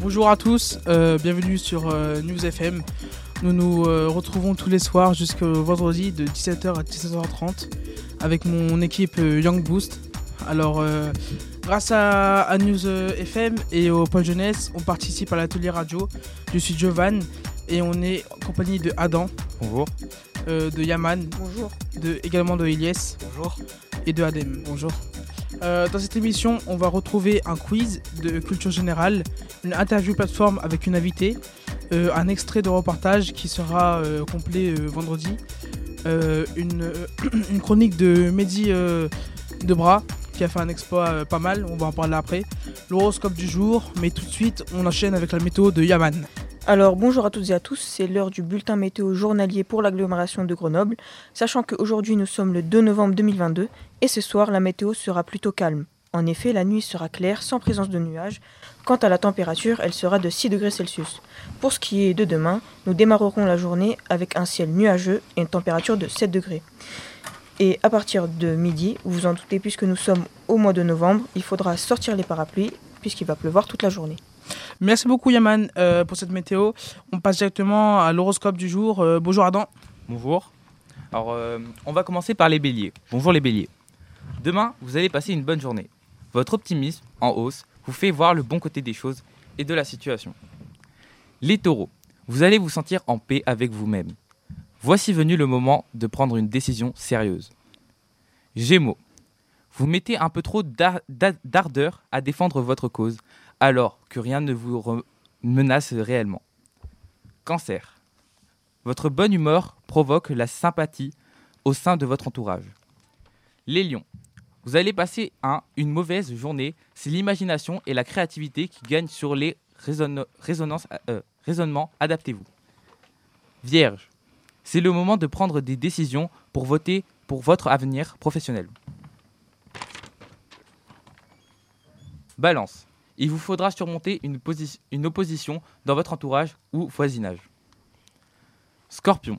Bonjour à tous, euh, bienvenue sur euh, News FM. Nous nous euh, retrouvons tous les soirs jusqu'au vendredi de 17h à 17h30 avec mon équipe euh, Young Boost. Alors, euh, grâce à, à News FM et au Point Jeunesse, on participe à l'atelier radio. Je suis Jovan et on est en compagnie de Adam, Bonjour. euh, de Yaman, Bonjour. de, également de Ilyes Bonjour. et de Adem. Bonjour. Euh, dans cette émission, on va retrouver un quiz de culture générale, une interview plateforme avec une invitée, euh, un extrait de reportage qui sera euh, complet vendredi, une, une chronique de Mehdi Debras qui a fait un exploit pas mal, on va en parler après, l'horoscope du jour, mais tout de suite on enchaîne avec la météo de Yaman. Alors bonjour à toutes et à tous, c'est l'heure du bulletin météo journalier pour l'agglomération de Grenoble, sachant qu'aujourd'hui nous sommes le 2 novembre 2022 et ce soir la météo sera plutôt calme. En effet, la nuit sera claire sans présence de nuages. Quant à la température, elle sera de 6 degrés Celsius. Pour ce qui est de demain, nous démarrerons la journée avec un ciel nuageux et une température de 7 degrés. Et à partir de midi, vous vous en doutez puisque nous sommes au mois de novembre, il faudra sortir les parapluies puisqu'il va pleuvoir toute la journée. Merci beaucoup Yaman euh, pour cette météo. On passe directement à l'horoscope du jour. Euh, bonjour Adam. Bonjour. Alors, euh, on va commencer par les béliers. Bonjour les béliers. Demain, vous allez passer une bonne journée. Votre optimisme, en hausse, vous fait voir le bon côté des choses et de la situation. Les taureaux, vous allez vous sentir en paix avec vous-même. Voici venu le moment de prendre une décision sérieuse. Gémeaux, vous mettez un peu trop d'ar- d'a- d'ardeur à défendre votre cause, alors que rien ne vous menace réellement. Cancer, votre bonne humeur provoque la sympathie au sein de votre entourage. Les lions, vous allez passer un, une mauvaise journée, c'est l'imagination et la créativité qui gagnent sur les résonances, euh, raisonnements, adaptez-vous. Vierge, c'est le moment de prendre des décisions pour voter pour votre avenir professionnel. Balance, il vous faudra surmonter une, une opposition dans votre entourage ou voisinage. Scorpion,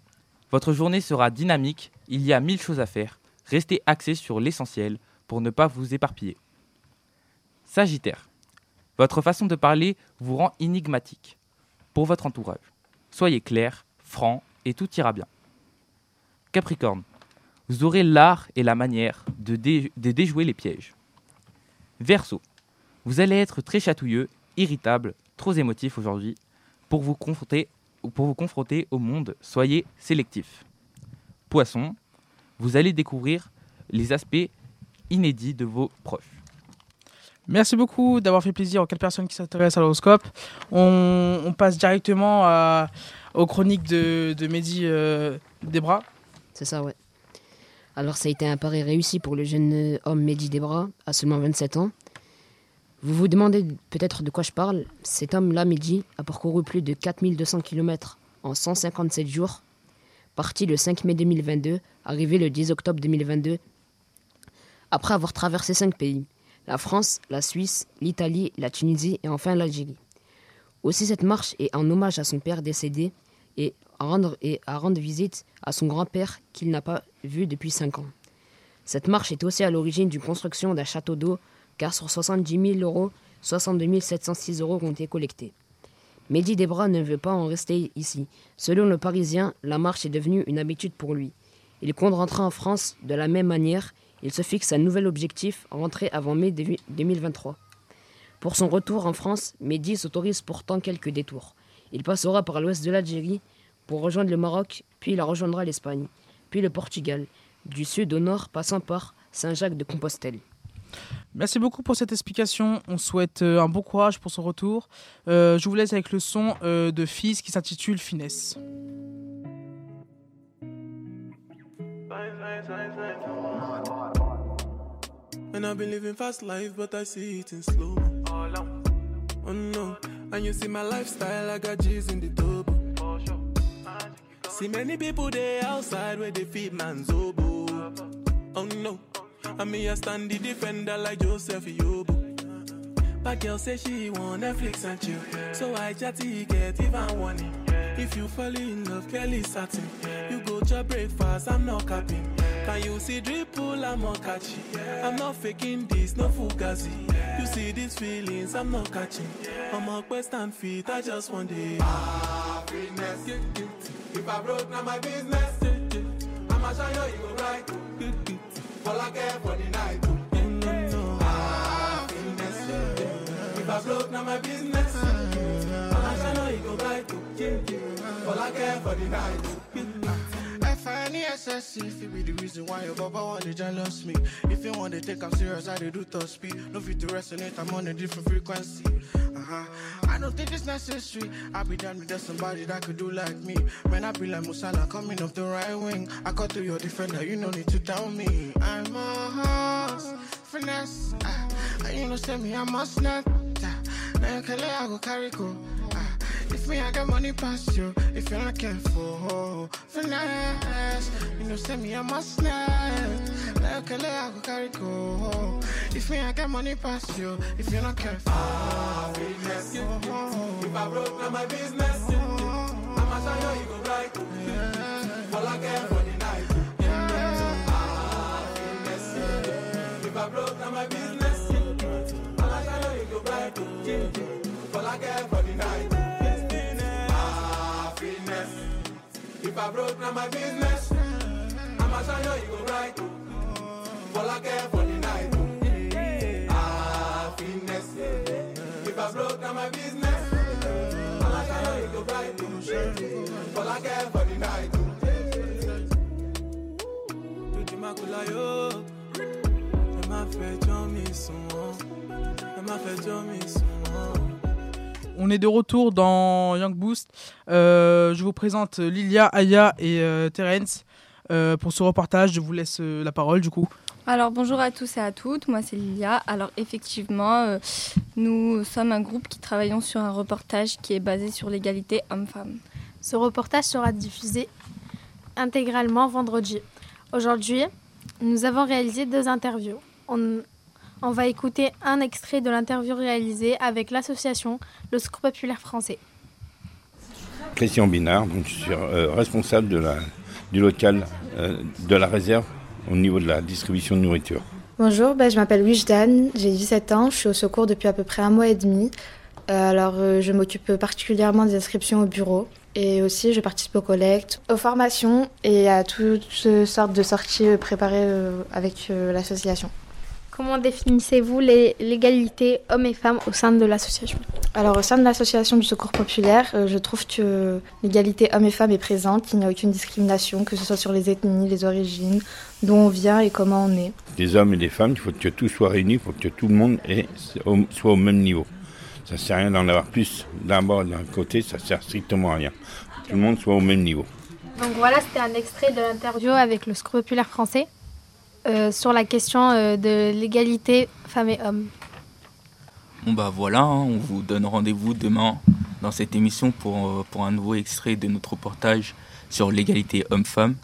votre journée sera dynamique, il y a mille choses à faire. Restez axé sur l'essentiel ne pas vous éparpiller. Sagittaire, votre façon de parler vous rend énigmatique pour votre entourage. Soyez clair, franc et tout ira bien. Capricorne, vous aurez l'art et la manière de déjouer les pièges. Verseau, vous allez être très chatouilleux, irritable, trop émotif aujourd'hui pour vous confronter pour vous confronter au monde, soyez sélectif. Poisson, vous allez découvrir les aspects inédits de vos proches. Merci beaucoup d'avoir fait plaisir aux quatre personnes qui s'intéressent à l'horoscope. On, on passe directement à- aux chroniques de, de Mehdi euh. C'est ça, ouais. Alors, ça a été un pari réussi pour le jeune euh, homme Mehdi Debra, à seulement 27 ans. Vous vous demandez peut-être de quoi je parle. Cet homme-là, Mehdi, a parcouru plus de 4200 km en 157 jours. Parti le 5 mai 2022, arrivé le 10 octobre 2022, après avoir traversé cinq pays la France, la Suisse, l'Italie, la Tunisie et enfin l'Algérie. Aussi, cette marche est en hommage à son père décédé et à rendre, visite à son grand-père qu'il n'a pas vu depuis 5 ans. Cette marche est aussi à l'origine d'une construction d'un château d'eau, car sur 70 000 euros, 62 706 euros ont été collectés. Mehdi Debra ne veut pas en rester ici. Selon le Parisien, la marche est devenue une habitude pour lui. Il compte rentrer en France de la même manière. Il se fixe un nouvel objectif, rentrer avant mai 2023. Pour son retour en France, Mehdi s'autorise pourtant quelques détours. Il passera par l'ouest de l'Algérie pour rejoindre le Maroc, puis il rejoindra l'Espagne, puis le Portugal, du sud au nord passant par Saint-Jacques-de-Compostelle. Merci beaucoup pour cette explication. On souhaite euh, un bon courage pour son retour. Euh, je vous laisse avec le son euh, de Fils qui s'intitule Finesse. And I've been living fast life, but I see it in slow. Oh no, and you see my lifestyle, I got G's in the double. See many people there outside where they feed man's oboe. Oh no, and me I stand the defender like Joseph Yobo. But girl say she want Netflix and chill, so I chatty get even warning. If you fall in love, Kelly satin, you breakfast, I'm not capping. Can you see dripple? I'm not catching. I'm not faking this, no fugazi. You see these feelings, I'm not catching. I'm a quest and feet, I just want it. Happiness. If I broke, now my business. I'ma show you, you go right. All I care for the night. Happiness. If I broke, now my business. I'ma show you, you go right. All I care for the night. If it be the reason why your papa want to jealous me. If you want to take I'm serious, I do top speed. No fit to resonate, I'm on a different frequency. Uh-huh. I don't think it's necessary. I be done with just somebody that could do like me. Man, I be like Musala coming off the right wing. I cut to your defender, you no need to tell me. I'm a horse, finesse. Uh, you know send me, I must not uh, Now you can let I go carry go. Uh, if me, I got money past you. If you're not careful, finesse. You send me a must snap. Like a I go carry go. If me, I got money past you. If you're not careful, ah, Happiness. Oh, oh, oh. If I broke, now ah, my business. I'ma show you, you go right. All I care for the night. Ah, Happiness. If I broke, now my business. I'ma show you, you go right. All I care for the night. Happiness. If I broke, now my business. On est de retour dans Young Boost. Euh, je vous présente Lilia, Aya et euh, Terence euh, pour ce reportage. Je vous laisse euh, la parole du coup. Alors bonjour à tous et à toutes, moi c'est Lilia. Alors effectivement, euh, nous sommes un groupe qui travaillons sur un reportage qui est basé sur l'égalité homme-femme. Ce reportage sera diffusé intégralement vendredi. Aujourd'hui, nous avons réalisé deux interviews. On, on va écouter un extrait de l'interview réalisée avec l'association Le Secours Populaire Français. Christian Binard, donc je suis euh, responsable de la, du local euh, de la réserve au niveau de la distribution de nourriture. Bonjour, ben, je m'appelle Wijdan, j'ai 17 ans, je suis au secours depuis à peu près un mois et demi. Euh, alors euh, je m'occupe particulièrement des inscriptions au bureau et aussi je participe aux collectes, aux formations et à toutes sortes de sorties préparées euh, avec euh, l'association. Comment définissez-vous l'égalité hommes et femmes au sein de l'association? Alors au sein de l'association du secours populaire, euh, je trouve que l'égalité hommes et femmes est présente, il n'y a aucune discrimination, que ce soit sur les ethnies, les origines, d'où on vient et comment on est. Des hommes et des femmes, il faut que tout soit réuni, il faut que tout le monde soit au même niveau. Ça ne sert à rien d'en avoir plus d'un bord d'un côté, ça sert strictement à rien. Tout le monde soit au même niveau. Donc voilà, c'était un extrait de l'interview avec le Secours Populaire Français euh, sur la question euh, de l'égalité femmes et hommes. Bon bah voilà, hein, on vous donne rendez-vous demain dans cette émission pour, euh, pour un nouveau extrait de notre reportage sur l'égalité homme-femme.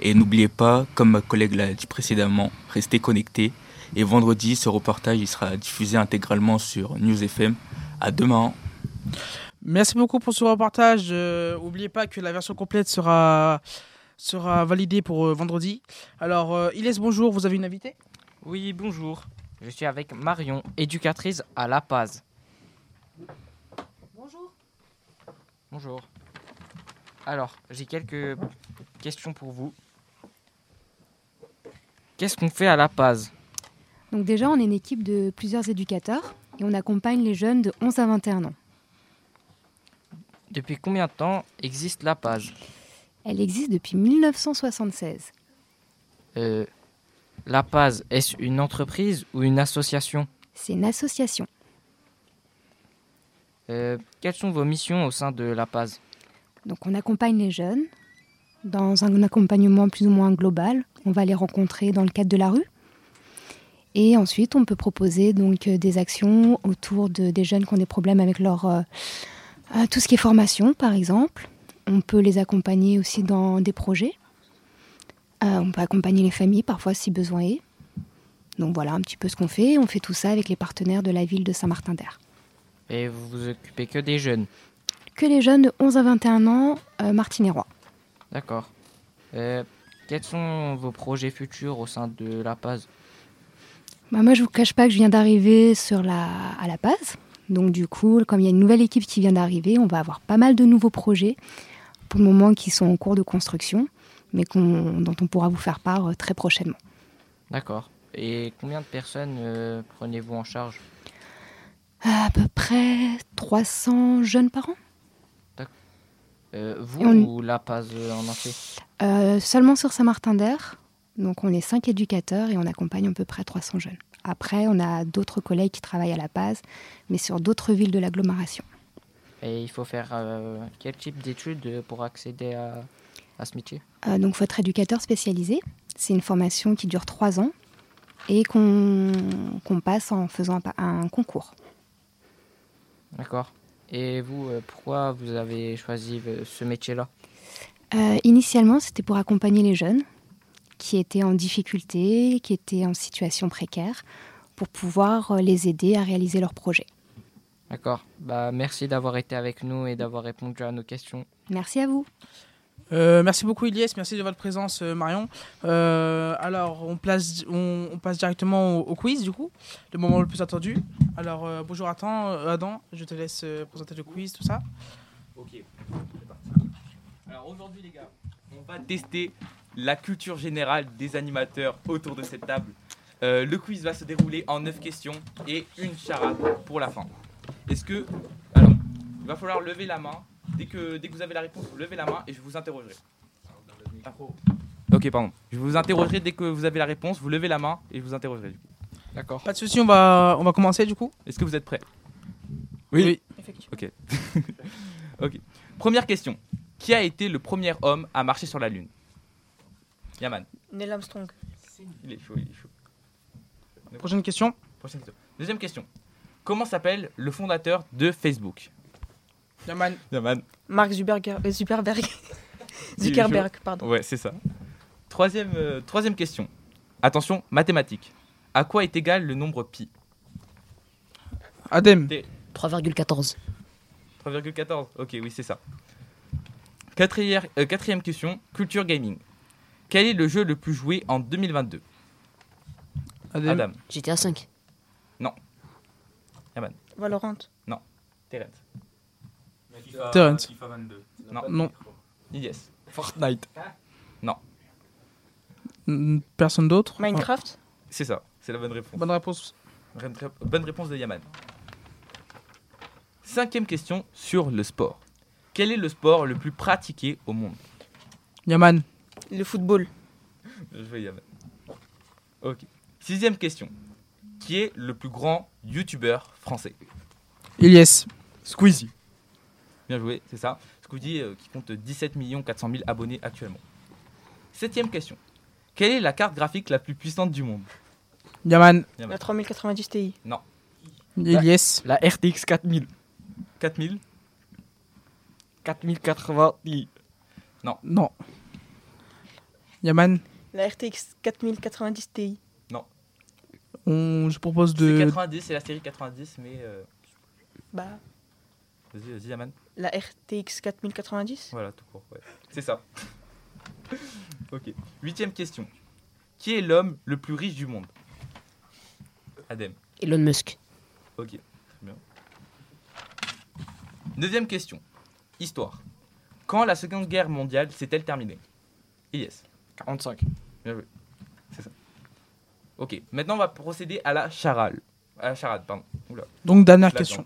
Et n'oubliez pas, comme ma collègue l'a dit précédemment, restez connectés. Et vendredi, ce reportage il sera diffusé intégralement sur News FM. À demain. Merci beaucoup pour ce reportage. Euh, N'oubliez pas que la version complète sera, sera validée pour euh, vendredi. Alors, euh, Ilès, bonjour, vous avez une invitée? Oui, bonjour. Je suis avec Marion, éducatrice à La Paz. Bonjour. Bonjour. Alors, j'ai quelques questions pour vous. Qu'est-ce qu'on fait à La Paz? Donc déjà, on est une équipe de plusieurs éducateurs et on accompagne les jeunes de 11 à 21 ans. Depuis combien de temps existe La Paz? Elle existe depuis 1976. Euh, La Paz, est-ce une entreprise ou une association? C'est une association. Euh, Quelles sont vos missions au sein de La Paz? Donc on accompagne les jeunes dans un accompagnement plus ou moins global. On va les rencontrer dans le cadre de la rue. Et ensuite, on peut proposer donc euh, des actions autour de, des jeunes qui ont des problèmes avec leur euh, euh, tout ce qui est formation, par exemple. On peut les accompagner aussi dans des projets. Euh, on peut accompagner les familles parfois si besoin est. Donc voilà un petit peu ce qu'on fait. On fait tout ça avec les partenaires de la ville de Saint-Martin-d'Air. Et vous vous occupez que des jeunes Que les jeunes de 11 à 21 ans, euh, martinérois. D'accord. Euh, quels sont vos projets futurs au sein de la PAS Bah, moi, je vous cache pas que je viens d'arriver sur la, à la base. Donc, du coup, comme il y a une nouvelle équipe qui vient d'arriver, on va avoir pas mal de nouveaux projets, pour le moment qui sont en cours de construction, mais dont on pourra vous faire part euh, très prochainement. D'accord. Et combien de personnes euh, prenez-vous en charge? À peu près 300 jeunes par an Euh, Vous on- ou la PAS en entier? Euh, Seulement sur Saint-Martin-d'Air. Donc, on est cinq éducateurs et on accompagne à peu près 300 jeunes. Après, on a d'autres collègues qui travaillent à la base, mais sur d'autres villes de l'agglomération. Et il faut faire quel type d'études pour accéder à, à ce métier? Euh, donc, faut être éducateur spécialisé. C'est une formation qui dure trois ans et qu'on passe en faisant un, concours. D'accord. Et vous, euh, pourquoi vous avez choisi euh, ce métier-là? Euh, initialement, c'était pour accompagner les jeunes qui étaient en difficulté, qui étaient en situation précaire, pour pouvoir les aider à réaliser leurs projets. D'accord. Bah, merci d'avoir été avec nous et d'avoir répondu à nos questions. Merci à vous. Euh, merci beaucoup Ilyes, merci de votre présence euh, Marion. Euh, alors on, place, on, passe directement au, quiz du coup, le moment le plus attendu. Alors euh, bonjour Adam, Adam, je te laisse présenter le quiz, tout ça. Ok, c'est parti. Alors aujourd'hui les gars, on va tester la culture générale des animateurs autour de cette table. Le quiz va se dérouler en 9 questions et une charade pour la fin. Est-ce que... Alors, il va falloir lever la main. Dès que, dès que vous avez la réponse, vous levez la main et je vous interrogerai. Ah. Ok, pardon. Je vous interrogerai dès que vous avez la réponse, vous levez la main et je vous interrogerai du coup. D'accord. Pas de souci, on va, on va commencer du coup? Est-ce que vous êtes prêts? Oui. Ok. ok. Première question. Qui a été le premier homme à marcher sur la Lune? Yaman. Neil Armstrong. Il est chaud, il est chaud. Prochaine question. Prochaine question. Deuxième question. Comment s'appelle le fondateur de Facebook? Yaman. Yaman. Mark Zuckerberg. euh, Zuckerberg. Pardon. Ouais, c'est ça. Troisième, euh, troisième question. Attention, mathématiques. À quoi est égal le nombre pi? Adem. 3,14. 3,14. Ok, oui, c'est ça. Quatrième, euh, quatrième question, culture gaming. Quel est le jeu le plus joué en 2022 Adem. Adam. GTA 5. Non. Yaman. Valorant. Non. Terence. FIFA- Terence. FIFA 22. Non. Non. Yes. Fortnite. Non. Personne d'autre? Minecraft? C'est ça, c'est la bonne réponse. Bonne réponse. Bonne ré- Bonne réponse de Yaman. Cinquième question sur le sport. Quel est le sport le plus pratiqué au monde? Yaman. Le football. Je veux Yaman. Ok. Sixième question. Qui est le plus grand youtubeur français? Ilyes. Squeezie. Bien joué, c'est ça. Squeezie euh, qui compte 17 400 000 abonnés actuellement. Septième question. Quelle est la carte graphique la plus puissante du monde? Yaman. Yaman. La 3090 Ti. Non. Ilyes. La RTX 4000. 4000 4080 Ti. Non. Non. Yaman. La RTX 4090 Ti. Non. On, je propose C'est de. 90, c'est la série 90, mais... euh, Bah, Vas-y, vas-y, Yaman. La RTX 4090. Voilà, tout court, ouais. C'est ça. ok. Huitième question. Qui est l'homme le plus riche du monde? Adem. Elon Musk. Ok, très bien. Neuvième question. Histoire. Quand la Seconde Guerre mondiale s'est-elle terminée? Yes. 45. Bien joué. C'est ça. Ok, maintenant on va procéder à la charade. À la charade, pardon. Oula. Donc, dernière question.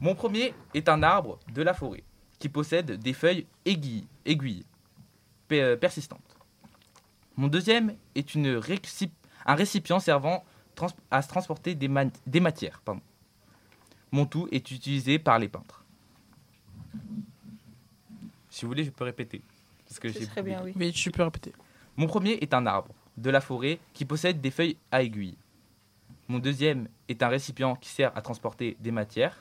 Mon premier est un arbre de la forêt qui possède des feuilles aiguilles, aiguilles pe- persistantes. Mon deuxième est une récip- un récipient servant trans- à se transporter des, ma- des matières. Pardon. Mon tout est utilisé par les peintres. Si vous voulez, je peux répéter. Parce que Ce j'ai serait bien, oui. Oui, tu peux répéter. mon premier est un arbre de la forêt qui possède des feuilles à aiguilles. Mon deuxième est un récipient qui sert à transporter des matières.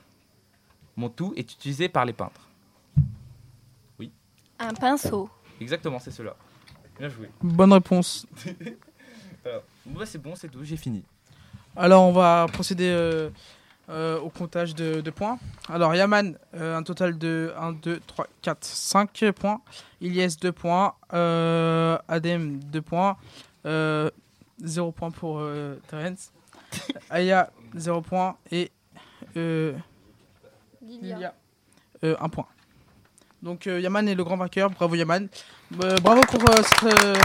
Mon tout est utilisé par les peintres. Un pinceau. Exactement, c'est cela. Bien joué. Bonne réponse. Alors, bah, c'est bon, c'est tout, j'ai fini. Alors, on va procéder euh, euh, au comptage de, de points. Alors, Yaman, euh, un total de 1, 2, 3, 4, 5 points. Ilyes, 2 points. Euh, Adem, 2 points. 0 points pour euh, Terence. Aya, 0 points. Et euh, Lilia, 1 point. Donc, euh, Yaman est le grand vainqueur. Bravo, Yaman. Euh, bravo pour euh, cette. euh,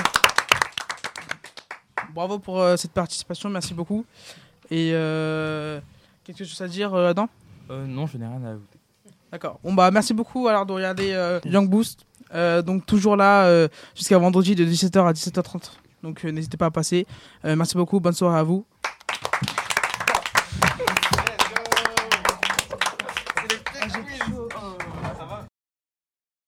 Bravo pour euh, cette participation, merci beaucoup. Et euh, quelque chose à dire, euh, Adam? Euh, non, je n'ai rien à ajouter. D'accord. Bon bah merci beaucoup alors de regarder euh, Young Boost. Euh, donc toujours là euh, jusqu'à vendredi de 17h à 17h30. Donc euh, n'hésitez pas à passer. Euh, merci beaucoup, bonne soirée à vous.